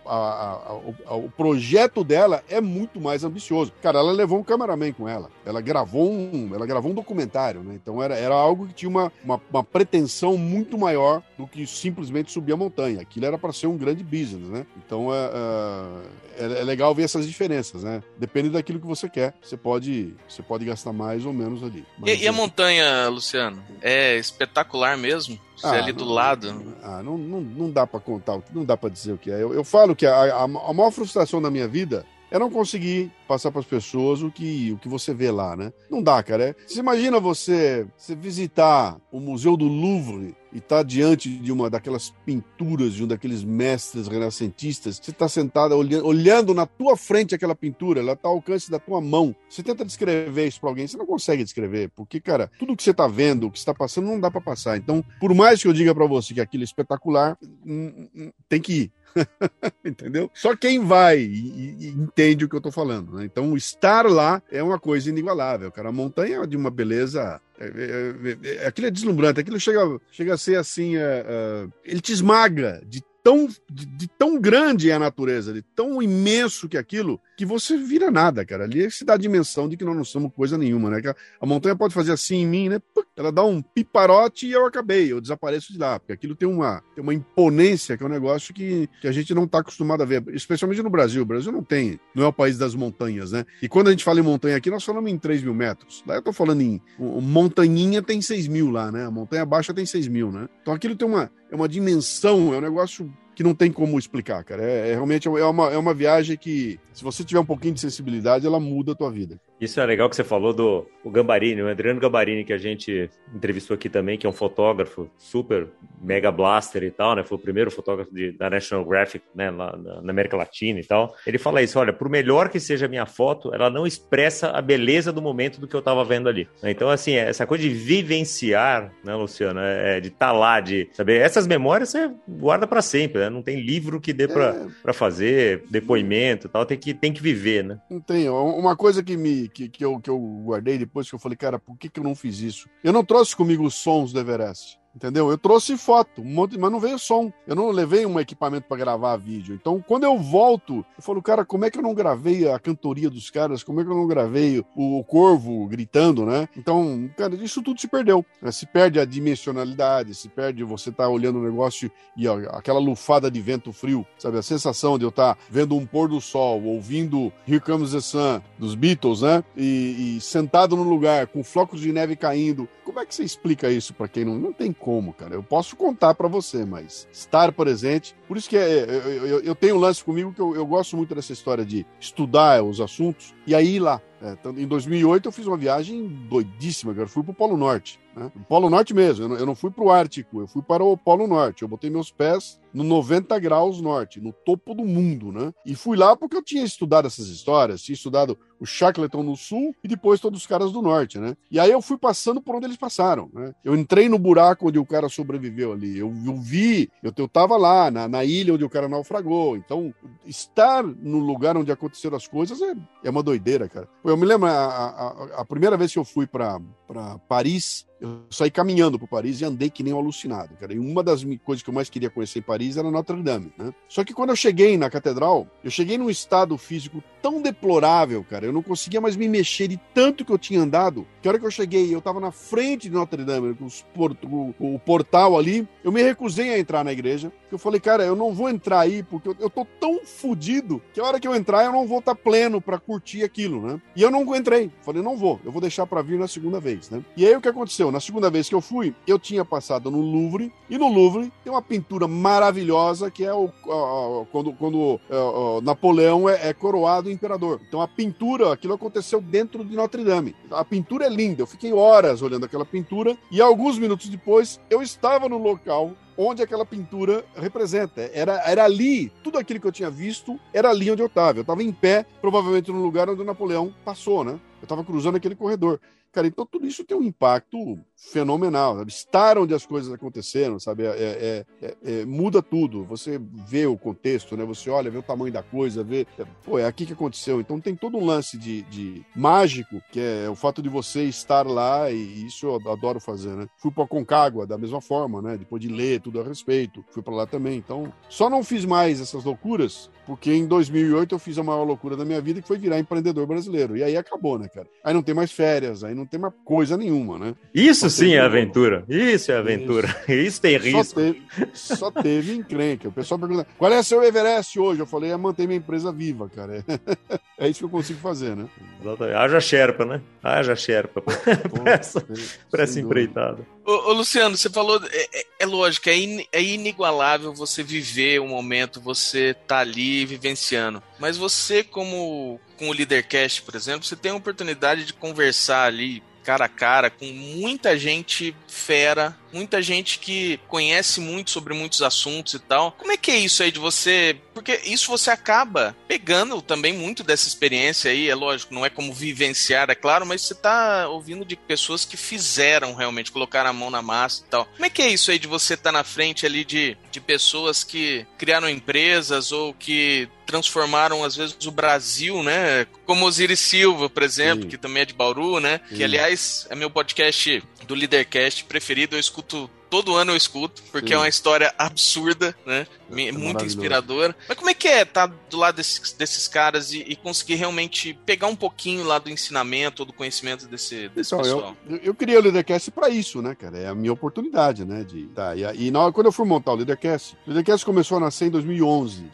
o, o projeto dela é muito mais ambicioso. Cara, ela levou um cameraman com ela, ela gravou um, ela gravou um documentário, né? Então era, era algo que tinha uma, uma, uma pretensão muito maior do que simplesmente subir a montanha. Aquilo era para ser um grande business, né? Então é, é, é legal ver essas diferenças, né? Depende daquilo que você quer. Você pode, você pode gastar mais ou menos ali. E, e, a montanha, Luciano? É espetacular mesmo? Você ah, ali do não, lado? Ah, não, não, não dá para contar, não dá para dizer o que é. Eu, eu falo que a, a, a maior frustração da minha vida é não conseguir passar para as pessoas o que, o que você vê lá, né? Não dá, cara. É, você imagina você, você visitar o Museu do Louvre e tá diante de uma daquelas pinturas de um daqueles mestres renascentistas, você está sentado olhando, olhando na tua frente aquela pintura, ela está ao alcance da tua mão. Você tenta descrever isso para alguém, você não consegue descrever, porque, cara, tudo que você está vendo, o que está passando, não dá para passar. Então, por mais que eu diga para você que aquilo é espetacular, hum, hum, tem que ir. [laughs] Entendeu? Só quem vai e, e, entende o que eu tô falando. Né? Então, estar lá é uma coisa inigualável, cara. A montanha é de uma beleza é, é, é, aquilo é deslumbrante, aquilo chega, chega a ser assim, é, é ele te esmaga de tão, de, de, tão grande é a natureza, de tão imenso que aquilo, que você vira nada, cara. Ali se dá a dimensão de que nós não somos coisa nenhuma, né? A montanha pode fazer assim em mim, né? Ela dá um piparote e eu acabei, eu desapareço de lá, porque aquilo tem uma, tem uma imponência que é um negócio que, que a gente não está acostumado a ver, especialmente no Brasil. O Brasil não tem, não é o país das montanhas, né? E quando a gente fala em montanha aqui, nós falamos em 3 mil metros. Lá eu tô falando em montanhinha tem 6 mil lá, né? A montanha baixa tem 6 mil, né? Então aquilo tem uma, é uma dimensão, é um negócio que não tem como explicar, cara. É, é, realmente é uma, é uma viagem que, se você tiver um pouquinho de sensibilidade, ela muda a tua vida. Isso é legal que você falou do o Gambarini, o Adriano Gambarini, que a gente entrevistou aqui também, que é um fotógrafo super mega blaster e tal, né? Foi o primeiro fotógrafo de, da National Graphic, né? Lá na, na, América Latina e tal. Ele fala isso: olha, por melhor que seja a minha foto, ela não expressa a beleza do momento do que eu estava vendo ali. Então, assim, é essa coisa de vivenciar, né, Luciano? É, é de estar tá lá, de saber. Essas memórias você guarda para sempre, né? Não tem livro que dê para é... fazer, depoimento e tal. Tem que, tem que viver, né? Não tem. Uma coisa que me que, que, eu, que eu guardei depois que eu falei, cara, por que, que eu não fiz isso? Eu não trouxe comigo os sons do Everest. Entendeu? Eu trouxe foto, um monte, mas não veio som. Eu não levei um equipamento para gravar vídeo. Então, quando eu volto, eu falo, cara, como é que eu não gravei a cantoria dos caras? Como é que eu não gravei o, o corvo gritando, né? Então, cara, isso tudo se perdeu. Né? Se perde a dimensionalidade, se perde você tá olhando o negócio e ó, aquela lufada de vento frio, sabe? A sensação de eu estar tá vendo um pôr do sol, ouvindo Here Comes the Sun dos Beatles, né? E, e sentado no lugar com flocos de neve caindo. Como é que você explica isso para quem não, não tem como, cara. Eu posso contar para você, mas estar presente. Por isso que é, eu, eu, eu, tenho um lance comigo que eu, eu gosto muito dessa história de estudar os assuntos e aí ir lá. É, em 2008 eu fiz uma viagem doidíssima, cara. Eu fui pro Polo Norte. Né? Polo Norte mesmo. Eu não, eu não fui pro Ártico, eu fui para o Polo Norte. Eu botei meus pés no 90 graus norte, no topo do mundo, né? E fui lá porque eu tinha estudado essas histórias, tinha estudado o Shackleton no sul e depois todos os caras do norte, né? E aí eu fui passando por onde eles passaram, né? Eu entrei no buraco onde o cara sobreviveu ali, eu, eu vi, eu, eu tava lá, na, na ilha onde o cara naufragou. Então, estar no lugar onde aconteceram as coisas é, é uma doideira, cara. Eu me lembro, a, a, a primeira vez que eu fui para Paris, eu saí caminhando por Paris e andei que nem um alucinado, cara. E uma das coisas que eu mais queria conhecer em Paris era Notre Dame, né? Só que quando eu cheguei na catedral, eu cheguei num estado físico tão deplorável, cara. Eu não conseguia mais me mexer de tanto que eu tinha andado. Que a hora que eu cheguei, eu tava na frente de Notre Dame, com o, o, portal ali. Eu me recusei a entrar na igreja. Eu falei, cara, eu não vou entrar aí porque eu, eu tô tão fodido que a hora que eu entrar eu não vou estar tá pleno para curtir aquilo, né? E eu não entrei. Falei, não vou. Eu vou deixar para vir na segunda vez, né? E aí o que aconteceu? Na segunda vez que eu fui, eu tinha passado no Louvre, e no Louvre tem uma pintura maravilhosa que é o, quando, quando é, Napoleão é, é, coroado imperador. Então a pintura, aquilo aconteceu dentro de Notre Dame. A pintura é linda, eu fiquei horas olhando aquela pintura, e alguns minutos depois eu estava no local onde aquela pintura representa. Era, era ali, tudo aquilo que eu tinha visto era ali onde eu estava. Eu estava em pé, provavelmente no lugar onde o Napoleão passou, né? Eu estava cruzando aquele corredor. Cara, então tudo isso tem um impacto fenomenal. Sabe? Estar onde as coisas aconteceram, sabe? É, é, é, é, muda tudo. Você vê o contexto, né? Você olha, vê o tamanho da coisa, vê. É, pô, é aqui que aconteceu. Então tem todo um lance de, de mágico, que é o fato de você estar lá, e isso eu adoro fazer, né? Fui para Concagua da mesma forma, né? Depois de ler tudo a respeito, fui para lá também. Então, só não fiz mais essas loucuras, porque em 2008 eu fiz a maior loucura da minha vida, que foi virar empreendedor brasileiro. E aí acabou, né, cara? Aí não tem mais férias, aí não não tem mais coisa nenhuma, né? Isso sim é aventura. Isso é aventura. Isso, [laughs] Isso tem risco. Só teve, só teve encrenca. O pessoal pergunta: qual é seu Everest hoje? Eu falei: é manter minha empresa viva, cara. [laughs] É, isso que eu consigo fazer, né? Exatamente. Haja Sherpa, né? Haja Sherpa para essa, pra essa empreitada. Ô, ô, Luciano, você falou, é, é, é lógico, é, in, é, inigualável você viver um momento, você tá ali vivenciando. Mas você, como com o Leadercast, por exemplo, você tem a oportunidade de conversar ali cara a cara com muita gente fera, muita gente que conhece muito sobre muitos assuntos e tal. Como é que é isso aí de você? Porque isso você acaba pegando também muito dessa experiência aí, é lógico, não é como vivenciar, é claro, mas você tá ouvindo de pessoas que fizeram realmente, colocaram a mão na massa e tal. Como é que é isso aí de você estar tá na frente ali de, de pessoas que criaram empresas ou que transformaram às vezes o Brasil, né? Como Osiris Silva, por exemplo, Sim. que também é de Bauru, né? Sim. Que aliás é meu podcast do Leadercast preferido, eu escuto todo ano eu escuto, porque Sim. é uma história absurda, né? É muito inspiradora. Mas como é que é estar tá do lado desses, desses caras e, e, conseguir realmente pegar um pouquinho lá do ensinamento ou do conhecimento desse, desse então, pessoal? Eu, eu criei o Leadercast para isso, né, cara? É a minha oportunidade, né? De, tá, e, e na hora, quando eu fui montar o Leadercast, o Leadercast começou a nascer em 2011.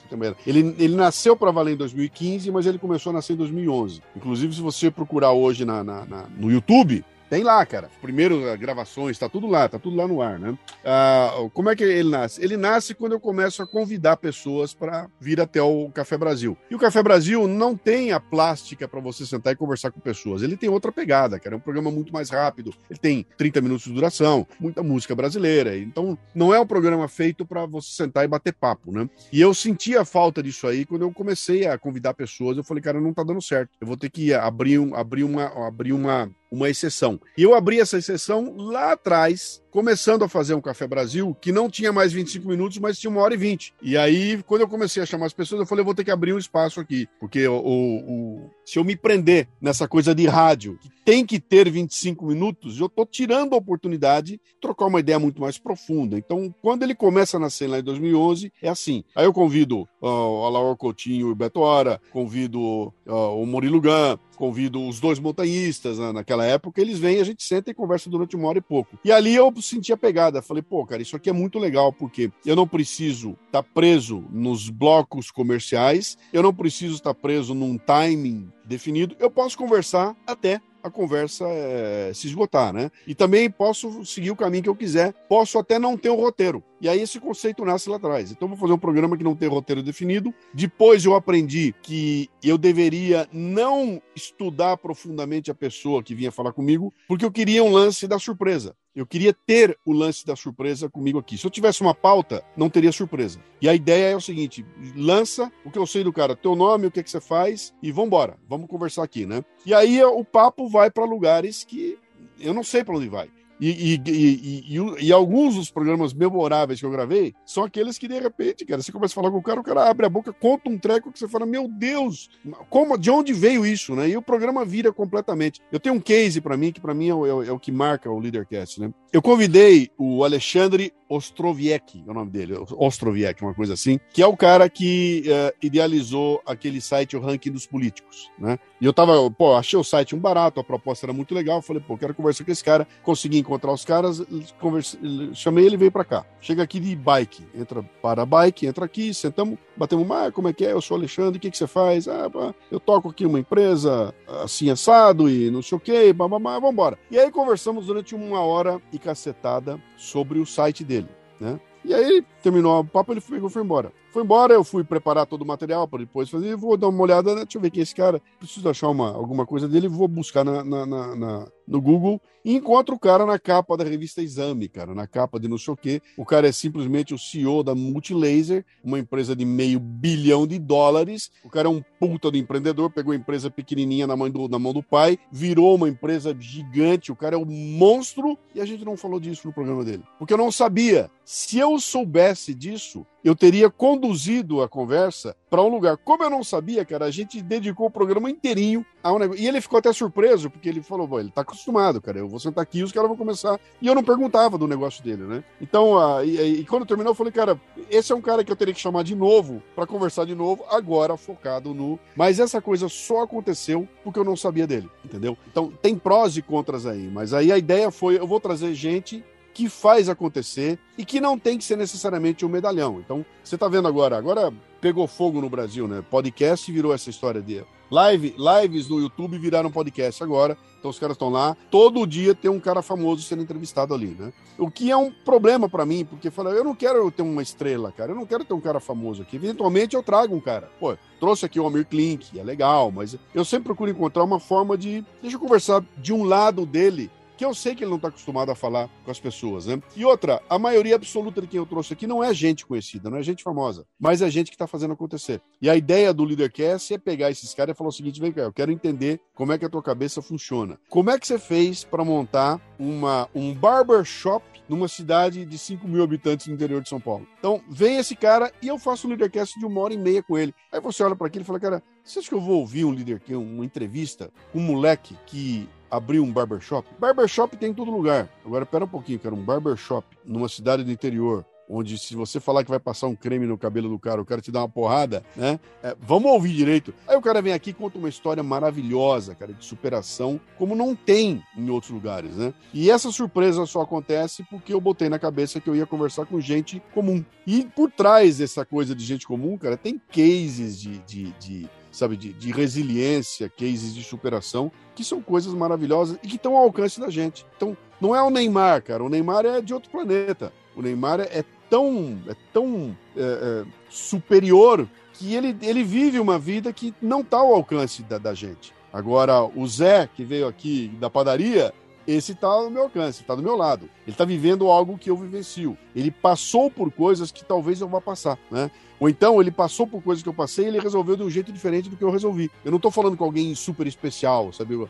Ele, ele nasceu para valer em 2015, mas ele começou a nascer em 2011. Inclusive, se você procurar hoje na, na, na no YouTube, tem lá, cara. Primeiro eh, gravações, tá tudo lá, tá tudo lá no ar, né? Ah, como é que ele nasce? Ele nasce quando eu começo a convidar pessoas para vir até o Café Brasil. E o Café Brasil não tem a plástica para você sentar e conversar com pessoas. Ele tem outra pegada, cara. É um programa muito mais rápido. Ele tem 30 minutos de duração, muita música brasileira. Então, não é um programa feito para você sentar e bater papo, né? E eu senti a falta disso aí quando eu comecei a convidar pessoas. Eu falei, cara, não tá dando certo. Eu vou ter que abrir, um, abrir uma, abrir uma uma exceção. E eu abri essa exceção lá atrás, começando a fazer um Café Brasil, que não tinha mais 25 minutos, mas tinha uma hora e 20. E aí, quando eu comecei a chamar as pessoas, eu falei, eu vou ter que abrir um espaço aqui. Porque o, o, o se eu me prender nessa coisa de rádio, que tem que ter 25 minutos, eu estou tirando a oportunidade de trocar uma ideia muito mais profunda. Então, quando ele começa a nascer lá em 2011, é assim. Aí eu convido uh, o Alaor Coutinho e o Beto Hora, convido uh, o Murilo Gun, convido os dois montanhistas né, naquela época, eles vêm, a gente senta e conversa durante uma hora e pouco. E ali eu senti a pegada, falei, pô, cara, isso aqui é muito legal, porque eu não preciso estar tá preso nos blocos comerciais, eu não preciso estar tá preso num timing definido, eu posso conversar até a conversa é, se esgotar, né? E também posso seguir o caminho que eu quiser, posso até não ter um roteiro. E aí esse conceito nasce lá atrás. Então vou fazer um programa que não tem roteiro definido. Depois eu aprendi que eu deveria não estudar profundamente a pessoa que vinha falar comigo, porque eu queria um lance da surpresa. Eu queria ter o lance da surpresa comigo aqui. Se eu tivesse uma pauta, não teria surpresa. E a ideia é o seguinte: lança o que eu sei do cara, teu nome, o que, é que você faz, e vambora. Vamos conversar aqui, né? E aí o papo vai para lugares que eu não sei para onde vai. E, e, e, e, alguns dos programas memoráveis que eu gravei são aqueles que, de repente, cara, você começa a falar com o cara, o cara abre a boca, conta um treco que você fala, meu Deus, como, de onde veio isso, né? E o programa vira completamente. Eu tenho um case para mim, que para mim é o, é o, que marca o Leadercast, né? Eu convidei o Alexandre Ostroviec, é o nome dele, Ostroviec, uma coisa assim, que é o cara que uh, idealizou aquele site, o Ranking dos Políticos, né? E eu tava, pô, achei o site um barato, a proposta era muito legal, falei, pô, quero conversar com esse cara, consegui encontrar os caras, converse, chamei ele e veio pra cá. Chega aqui de bike, entra para a bike, entra aqui, sentamos, batemos mais, como é que é? Eu sou Alexandre, o que, que você faz? Ah, eu toco aqui uma empresa assim assado e não sei o que, bababá, vambora. E aí conversamos durante uma hora e cacetada sobre o site dele, né? E aí terminou o papo, ele foi, foi embora. Foi embora, eu fui preparar todo o material para depois fazer. Vou dar uma olhada, né? deixa eu ver quem é esse cara. Preciso achar uma, alguma coisa dele. Vou buscar na, na, na, na, no Google e encontro o cara na capa da revista Exame, cara, na capa de não sei o quê. O cara é simplesmente o CEO da Multilaser, uma empresa de meio bilhão de dólares. O cara é um puta de empreendedor, pegou a empresa pequenininha na mão do, na mão do pai, virou uma empresa gigante. O cara é um monstro e a gente não falou disso no programa dele. Porque eu não sabia. Se eu soubesse disso, eu teria conduzido a conversa para um lugar. Como eu não sabia, cara, a gente dedicou o programa inteirinho a um negócio. E ele ficou até surpreso, porque ele falou: ele tá acostumado, cara. Eu vou sentar aqui e os caras vão começar. E eu não perguntava do negócio dele, né? Então, uh, e, e, quando terminou, eu falei, cara, esse é um cara que eu teria que chamar de novo para conversar de novo, agora focado no. Mas essa coisa só aconteceu porque eu não sabia dele, entendeu? Então, tem prós e contras aí. Mas aí a ideia foi: eu vou trazer gente que faz acontecer e que não tem que ser necessariamente um medalhão. Então, você está vendo agora, agora pegou fogo no Brasil, né? Podcast virou essa história de live, lives no YouTube viraram podcast agora. Então os caras estão lá, todo dia tem um cara famoso sendo entrevistado ali, né? O que é um problema para mim, porque fala, eu não quero ter uma estrela, cara, eu não quero ter um cara famoso aqui. Eventualmente eu trago um cara. Pô, trouxe aqui o Amir Klink, é legal, mas eu sempre procuro encontrar uma forma de, deixa eu conversar de um lado dele que eu sei que ele não está acostumado a falar com as pessoas, né? E outra, a maioria absoluta de quem eu trouxe aqui não é gente conhecida, não é gente famosa, mas é gente que está fazendo acontecer. E a ideia do Leadercast é pegar esses caras e falar o seguinte: vem cá, eu quero entender como é que a tua cabeça funciona. Como é que você fez para montar uma, um barbershop numa cidade de 5 mil habitantes no interior de São Paulo? Então, vem esse cara e eu faço um Leadercast de uma hora e meia com ele. Aí você olha para aquilo e fala, cara, você acha que eu vou ouvir um líder, uma entrevista com um moleque que abriu um barbershop. Barbershop tem em todo lugar. Agora, pera um pouquinho, cara. Um barbershop numa cidade do interior, onde se você falar que vai passar um creme no cabelo do cara, o cara te dá uma porrada, né? É, vamos ouvir direito. Aí o cara vem aqui e conta uma história maravilhosa, cara, de superação, como não tem em outros lugares, né? E essa surpresa só acontece porque eu botei na cabeça que eu ia conversar com gente comum. E por trás dessa coisa de gente comum, cara, tem cases de, de, de sabe, de, de resiliência, cases de superação, que são coisas maravilhosas e que estão ao alcance da gente. Então, não é o Neymar, cara. O Neymar é de outro planeta. O Neymar é tão, é tão é, é, superior que ele, ele vive uma vida que não está ao alcance da, da gente. Agora, o Zé, que veio aqui da padaria, esse está no meu alcance, está do meu lado. Ele está vivendo algo que eu vivencio. Ele passou por coisas que talvez eu vá passar, né? Ou então ele passou por coisas que eu passei e ele resolveu de um jeito diferente do que eu resolvi. Eu não estou falando com alguém super especial, sabe? Eu,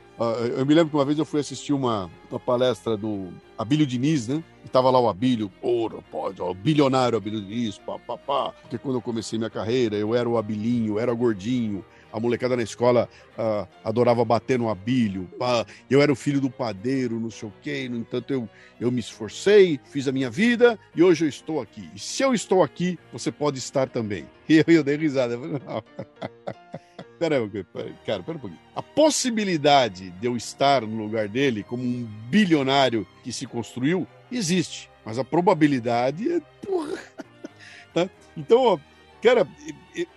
eu, me lembro que uma vez eu fui assistir uma, uma palestra do Abílio Diniz, né? E tava lá o Abílio, ouro, pode, ó, o bilionário Abílio Diniz, pá, pá, pá. Porque quando eu comecei minha carreira, eu era o Abilinho, era gordinho, a molecada na escola uh, adorava bater no abilho. Uh, eu era o filho do padeiro, não sei o quê. No entanto, eu, eu me esforcei, fiz a minha vida e hoje eu estou aqui. E se eu estou aqui, você pode estar também. [laughs] E eu, eu dei risada. Eu falei, não. [laughs] Pera aí, cara, pera um pouquinho. A possibilidade de eu estar no lugar dele como um bilionário que se construiu existe, mas a probabilidade é. Porra. [laughs] Tá? Então, Cara,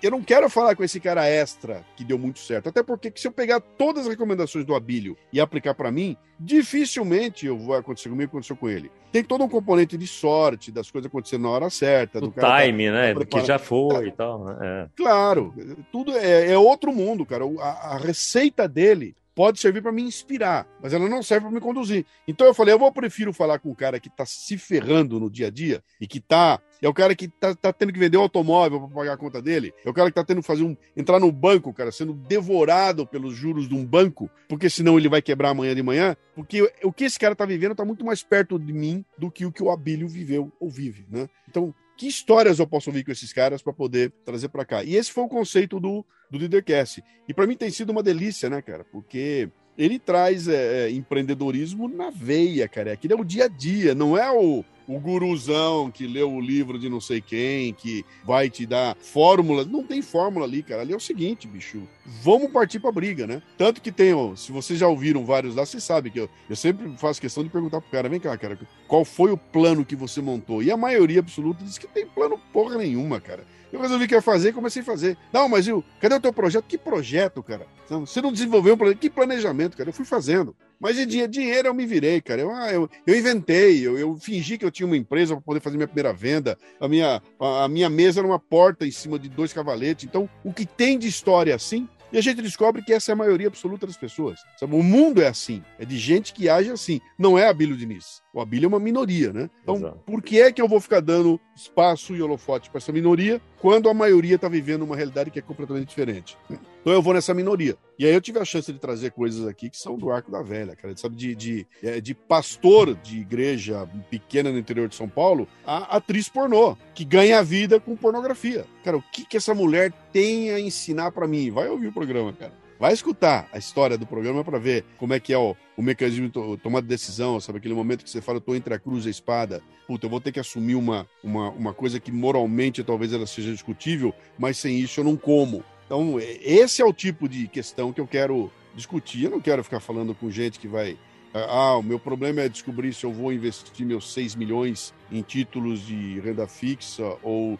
eu não quero falar com esse cara extra que deu muito certo. Até porque se eu pegar todas as recomendações do Abílio e aplicar para mim, dificilmente eu vou acontecer comigo aconteceu com ele. Tem todo um componente de sorte, das coisas acontecendo na hora certa. Do, tá time, tá, né? Do que já foi e tal. Né? É. Claro, tudo é, é, outro mundo, cara. A, a receita dele pode servir para me inspirar, mas ela não serve para me conduzir. Então eu falei, eu vou prefiro falar com o cara que está se ferrando no dia a dia e que tá é o cara que tá, tá tendo que vender um automóvel para pagar a conta dele, é o cara que tá tendo que fazer um entrar no banco, cara, sendo devorado pelos juros de um banco, porque senão ele vai quebrar amanhã de manhã, porque o que esse cara tá vivendo tá muito mais perto de mim do que o que o Abílio viveu ou vive, né? Então, que histórias eu posso ouvir com esses caras para poder trazer para cá. E esse foi o conceito do, do Leadercast. E para mim tem sido uma delícia, né, cara? Porque ele traz é, é, empreendedorismo na veia, cara. Aquilo é o dia a dia, não é o, o guruzão que leu o livro de não sei quem, que vai te dar fórmulas. Não tem fórmula ali, cara. Ali é o seguinte, bicho. Vamos partir pra briga, né? Tanto que tem, ó, se vocês já ouviram vários lá, vocês sabem que eu, eu sempre faço questão de perguntar pro cara: vem cá, cara, qual foi o plano que você montou? E a maioria absoluta diz que tem plano porra nenhuma, cara. Eu resolvi que ia fazer e comecei a fazer. Não, mas eu, cadê o teu projeto? Que projeto, cara? Você não desenvolveu um? Que planejamento, cara? Eu fui fazendo. Mas de dinheiro eu me virei, cara. Eu, ah, eu, eu inventei, eu, eu, fingi que eu tinha uma empresa para poder fazer minha primeira venda. A minha, a, a minha mesa era uma porta em cima de dois cavaletes. Então, o que tem de história assim, e a gente descobre que essa é a maioria absoluta das pessoas. Sabe? O mundo é assim. É de gente que age assim. Não é Abílio Diniz. O Abílio é uma minoria, né? Então, Exato. por que é que eu vou ficar dando espaço e holofote para essa minoria quando a maioria está vivendo uma realidade que é completamente diferente? Então eu vou nessa minoria. E aí eu tive a chance de trazer coisas aqui que são do arco da velha, cara. Sabe, de, de, é, de pastor de igreja pequena no interior de São Paulo, a atriz pornô, que ganha vida com pornografia. Cara, o que, que essa mulher tem a ensinar para mim? Vai ouvir o programa, cara. Vai escutar a história do programa para ver como é que é o, o mecanismo de tomada de decisão, sabe? Aquele momento que você fala, eu tô entre a cruz e a espada. Puta, eu vou ter que assumir uma, uma, uma coisa que moralmente talvez ela seja discutível, mas sem isso eu não como. Então, esse é o tipo de questão que eu quero discutir. Eu não quero ficar falando com gente que vai. Ah, o meu problema é descobrir se eu vou investir meus 6 milhões em títulos de renda fixa ou.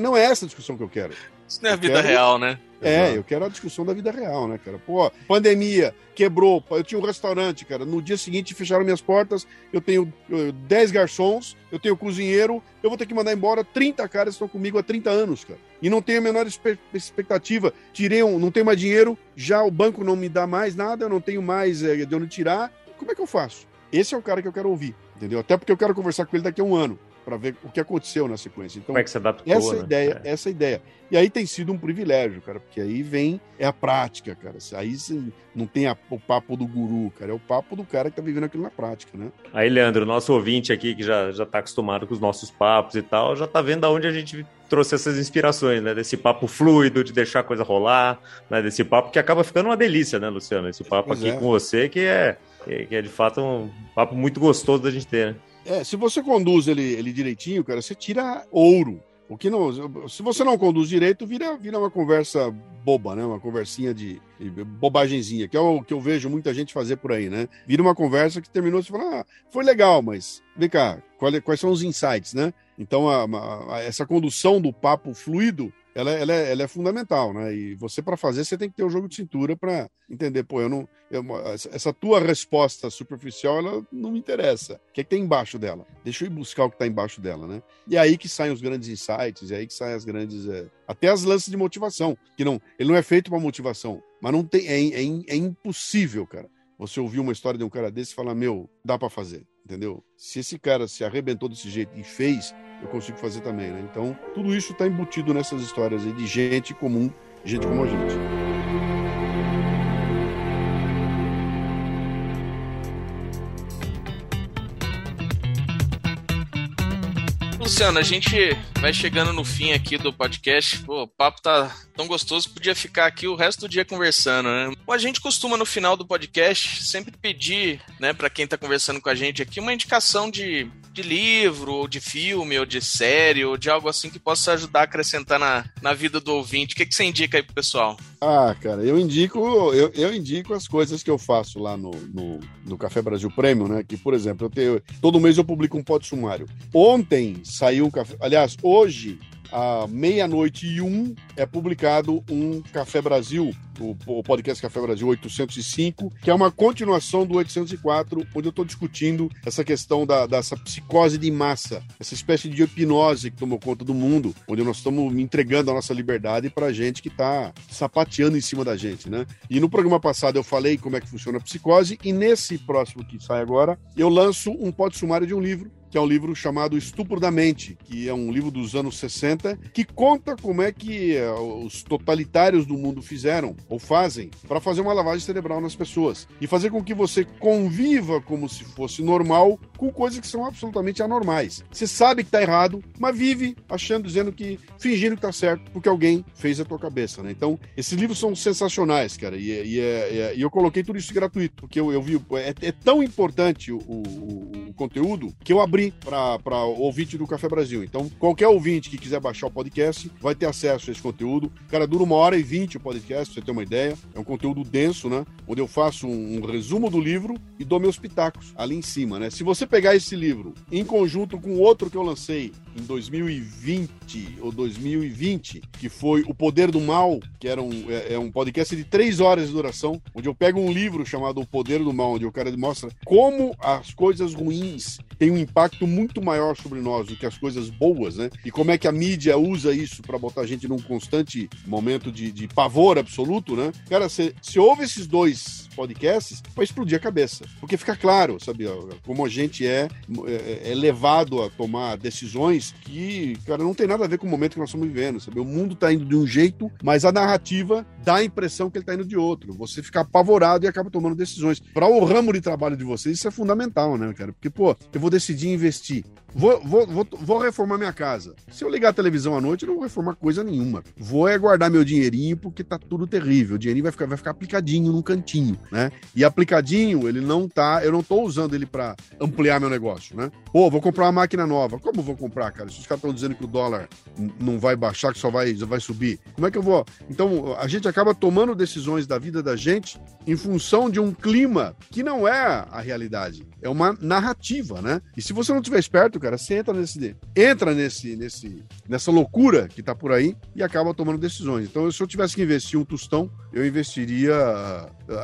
Não é essa a discussão que eu quero. Isso não é a vida quero... real, né? É, Exato. eu quero a discussão da vida real, né, cara? Pô, pandemia, quebrou. Eu tinha um restaurante, cara. No dia seguinte fecharam minhas portas. Eu tenho 10 garçons, eu tenho cozinheiro. Eu vou ter que mandar embora 30 caras que estão comigo há 30 anos, cara. E não tenho a menor expectativa. Tirei um, não tenho mais dinheiro, já o banco não me dá mais nada, eu não tenho mais é, de onde tirar. Como é que eu faço? Esse é o cara que eu quero ouvir, entendeu? Até porque eu quero conversar com ele daqui a um ano para ver o que aconteceu na sequência. Então, Como é que você adaptou, essa né? ideia, é. essa ideia. E aí tem sido um privilégio, cara, porque aí vem é a prática, cara. Aí não tem a, o papo do guru, cara, é o papo do cara que tá vivendo aquilo na prática, né? Aí, Leandro, nosso ouvinte aqui que já já tá acostumado com os nossos papos e tal, já tá vendo aonde a gente trouxe essas inspirações, né? Desse papo fluido, de deixar a coisa rolar, né? Desse papo que acaba ficando uma delícia, né, Luciano? Esse papo pois aqui é. com você que é que é de fato um papo muito gostoso da gente ter, né? É, se você conduz ele, ele direitinho, cara, você tira ouro. O que não, se você não conduz direito, vira, vira uma conversa boba, né? Uma conversinha de, de bobagenzinha, que é o que eu vejo muita gente fazer por aí, né? Vira uma conversa que terminou, você fala, ah, foi legal, mas vem cá, quais, quais são os insights, né? Então, a, a, essa condução do papo fluido ela, ela, é, ela é fundamental, né? E você, para fazer, você tem que ter o um jogo de cintura para entender, pô, eu não. Eu, essa tua resposta superficial, ela não me interessa. O que, é que tem embaixo dela? Deixa eu ir buscar o que está embaixo dela, né? E é aí que saem os grandes insights, é aí que saem as grandes. É, até as lances de motivação, que não. Ele não é feito para motivação, mas não tem. É, é, é impossível, cara. Você ouvir uma história de um cara desse e falar, meu, dá para fazer, entendeu? Se esse cara se arrebentou desse jeito e fez, eu consigo fazer também, né? Então, tudo isso está embutido nessas histórias aí de gente comum, gente como a gente. Luciano, a gente vai chegando no fim aqui do podcast. Pô, o papo tá tão gostoso que podia ficar aqui o resto do dia conversando, né? A gente costuma no final do podcast sempre pedir, né, para quem tá conversando com a gente aqui, uma indicação de, de livro, ou de filme, ou de série, ou de algo assim que possa ajudar a acrescentar na, na vida do ouvinte. O que, que você indica aí pro pessoal? Ah, cara, eu indico, eu, eu indico as coisas que eu faço lá no, no, no Café Brasil Prêmio, né? Que, por exemplo, eu tenho, todo mês eu publico um pod sumário. Ontem saiu um café. Aliás, hoje à meia-noite e um, é publicado um Café Brasil, o, podcast Café Brasil 805, que é uma continuação do 804, onde eu estou discutindo essa questão da, dessa psicose de massa, essa espécie de hipnose que tomou conta do mundo, onde nós estamos entregando a nossa liberdade para gente que está sapateando em cima da gente, né? E no programa passado eu falei como é que funciona a psicose, e nesse próximo que sai agora, eu lanço um pod sumário de um livro que é um livro chamado Estupro da Mente, que é um livro dos anos 60, que conta como é que eh, os totalitários do mundo fizeram ou fazem para fazer uma lavagem cerebral nas pessoas e fazer com que você conviva como se fosse normal com coisas que são absolutamente anormais. Você sabe que tá errado, mas vive achando, dizendo que, fingindo que tá certo, porque alguém fez a tua cabeça, né? Então, esses livros são sensacionais, cara, e, e, é, e eu coloquei tudo isso gratuito, porque eu, eu vi, é, é tão importante o, o, o conteúdo que eu abri abrir para ouvinte do Café Brasil. Então, qualquer ouvinte que quiser baixar o podcast vai ter acesso a esse conteúdo. Cara, dura uma hora e vinte o podcast, pra você ter uma ideia. É um conteúdo denso, né? Onde eu faço um, um resumo do livro e dou meus pitacos ali em cima, né? Se você pegar esse livro em conjunto com outro que eu lancei em 2020 ou 2020, que foi O Poder do Mal, que era um, é, é um podcast de três horas de duração, onde eu pego um livro chamado O Poder do Mal, onde o cara mostra como as coisas ruins têm um impacto muito maior sobre nós do que as coisas boas, né? E como é que a mídia usa isso para botar a gente num constante momento de, de pavor absoluto, né? Cara, se, se ouve esses dois podcasts, vai explodir a cabeça. Porque fica claro, sabe, como a gente é, é, é levado a tomar decisões que, cara, não tem nada a ver com o momento que nós estamos vivendo, sabe? O mundo tá indo de um jeito, mas a narrativa dá a impressão que ele tá indo de outro. Você fica apavorado e acaba tomando decisões. Para o ramo de trabalho de vocês, isso é fundamental, né, cara? Porque, pô, eu vou decidir investir. Vou, vou, vou, vou, reformar minha casa. Se eu ligar a televisão à noite, eu não vou reformar coisa nenhuma. Vou é guardar meu dinheirinho porque tá tudo terrível. O dinheirinho vai ficar, vai ficar aplicadinho num cantinho, né? E aplicadinho, ele não tá. Eu não tô usando ele para ampliar meu negócio, né? Pô, vou comprar uma máquina nova. Como vou comprar, cara? Se os caras estão dizendo que o dólar não vai baixar, que só vai, só vai subir, como é que eu vou? Então, a gente acaba tomando decisões da vida da gente em função de um clima que não é a realidade. É uma narrativa, né? E se você não tiver esperto, cara, você entra nesse entra nesse, nesse nessa loucura que tá por aí e acaba tomando decisões. Então, se eu tivesse que investir um tostão, eu investiria,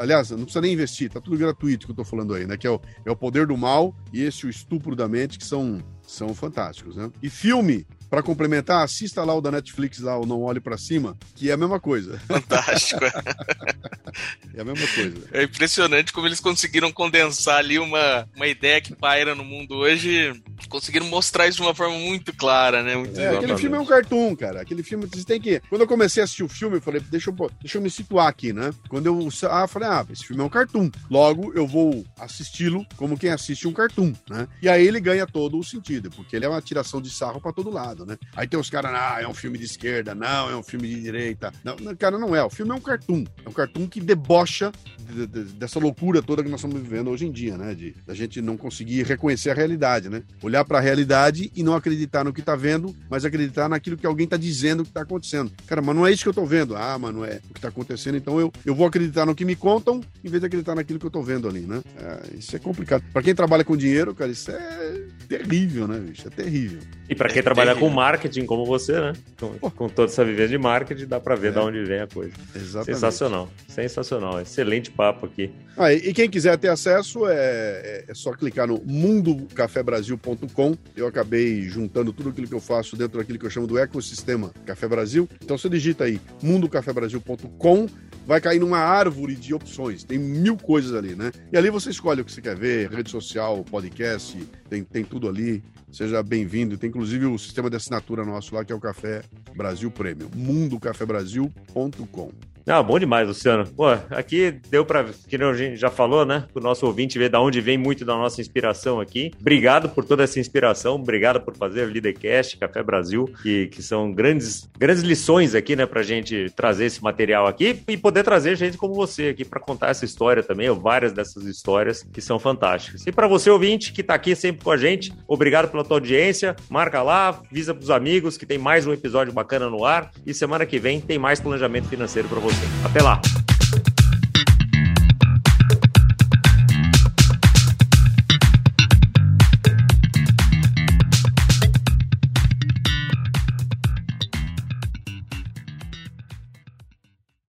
aliás, não precisa nem investir, tá tudo gratuito que eu tô falando aí, né? Que é o, é o poder do mal e esse o estupro da mente que são são fantásticos, né? E filme, para complementar, assista lá o da Netflix, lá, o Não Olhe para Cima, que é a mesma coisa. Fantástico. [laughs] é a mesma coisa. É impressionante como eles conseguiram condensar ali uma, uma ideia que paira no mundo hoje. Conseguiram mostrar isso de uma forma muito clara, né? Muito é, aquele filme é um cartoon, cara. Aquele filme, você tem que. Quando eu comecei a assistir o filme, eu falei, deixa eu, deixa eu me situar aqui, né? Quando eu ah, falei, ah, esse filme é um cartoon. Logo, eu vou assisti-lo como quem assiste um cartoon, né? E aí ele ganha todo o sentido, porque ele é uma tiração de sarro para todo lado lado, né? Aí tem os caras, ah, é um filme de esquerda, não, é um filme de direita. Não, cara, não é. O filme é um cartoon. É um cartoon que debocha de, de, dessa loucura toda que nós estamos vivendo hoje em dia, né? De a gente não conseguir reconhecer a realidade, né? Olhar para a realidade e não acreditar no que tá vendo, mas acreditar naquilo que alguém tá dizendo que tá acontecendo. Cara, mas não é isso que eu tô vendo. Ah, mas não é o que tá acontecendo, então eu, eu vou acreditar no que me contam em vez de acreditar naquilo que eu tô vendo ali, né? É, isso é complicado. Para quem trabalha com dinheiro, cara, isso é terrível, né, bicho? É terrível. E para quem é trabalha terrível. com marketing como você, né? Com, com toda essa vivência de marketing, dá para ver é. de onde vem a coisa. Exatamente. Sensacional. Sensacional. Excelente papo aqui. Ah, e, quem quiser ter acesso, é, é, é só clicar no mundocafebrasil.com. Eu acabei juntando tudo aquilo que eu faço dentro daquilo que eu chamo do ecossistema Café Brasil. Então você digita aí mundocafebrasil.com, vai cair numa árvore de opções. Tem mil coisas ali, né? E ali você escolhe o que você quer ver, rede social, podcast, tem, tem tudo ali. Seja bem-vindo. Tem inclusive o sistema de assinatura nosso lá, que é o Café Brasil Premium. mundocafebrasil.com. Ah, bom demais, Luciano. Pô, aqui deu para, que a gente já falou, né? O nosso ouvinte ver da onde vem muito da nossa inspiração aqui. Obrigado por toda essa inspiração, obrigado por fazer o Leadercast, Café Brasil, que, que são grandes, grandes lições aqui, né, pra gente trazer esse material aqui e poder trazer gente como você aqui para contar essa história também, ou várias dessas histórias que são fantásticas. E para você, ouvinte, que tá aqui sempre com a gente, obrigado pela tua audiência. Marca lá, avisa pros amigos que tem mais um episódio bacana no ar e semana que vem tem mais planejamento financeiro para você. Até lá!